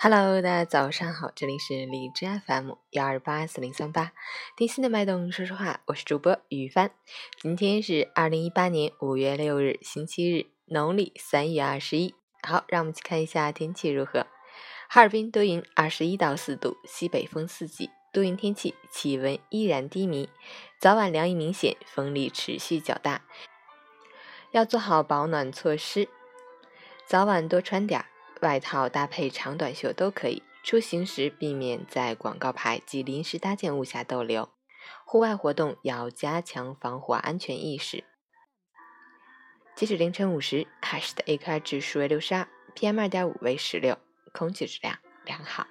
Hello，大家早上好，这里是荔枝 FM 幺二八四零三八，听心的脉动，说说话，我是主播雨帆。今天是二零一八年五月六日，星期日，农历三月二十一。好，让我们去看一下天气如何。哈尔滨多云，二十一到四度，西北风四级，多云天气，气温依然低迷，早晚凉意明显，风力持续较大，要做好保暖措施，早晚多穿点儿。外套搭配长短袖都可以。出行时避免在广告牌及临时搭建物下逗留。户外活动要加强防火安全意识。截止凌晨五时，海市的 AQI 指数为六十二，PM 二点五为十六，空气质量良好。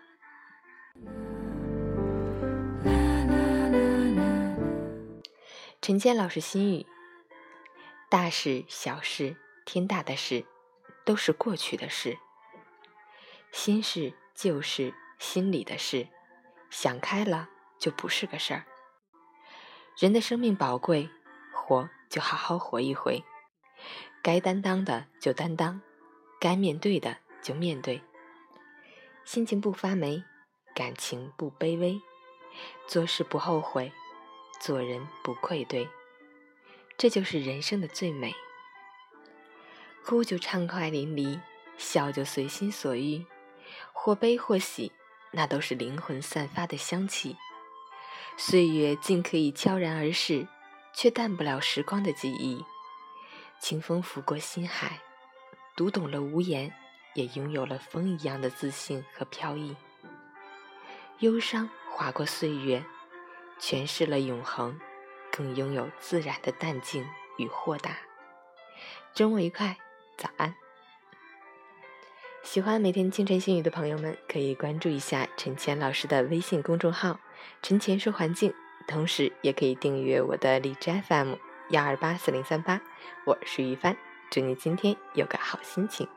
陈坚老师心语：大事小事，天大的事，都是过去的事。心事旧事，心里的事，想开了就不是个事儿。人的生命宝贵，活就好好活一回，该担当的就担当，该面对的就面对。心情不发霉，感情不卑微，做事不后悔，做人不愧对，这就是人生的最美。哭就畅快淋漓，笑就随心所欲。或悲或喜，那都是灵魂散发的香气。岁月尽可以悄然而逝，却淡不了时光的记忆。清风拂过心海，读懂了无言，也拥有了风一样的自信和飘逸。忧伤划过岁月，诠释了永恒，更拥有自然的淡静与豁达。周末愉快，早安。喜欢每天清晨心语的朋友们，可以关注一下陈谦老师的微信公众号“陈谦说环境”，同时也可以订阅我的荔枝 FM 幺二八四零三八。我是于帆，祝你今天有个好心情。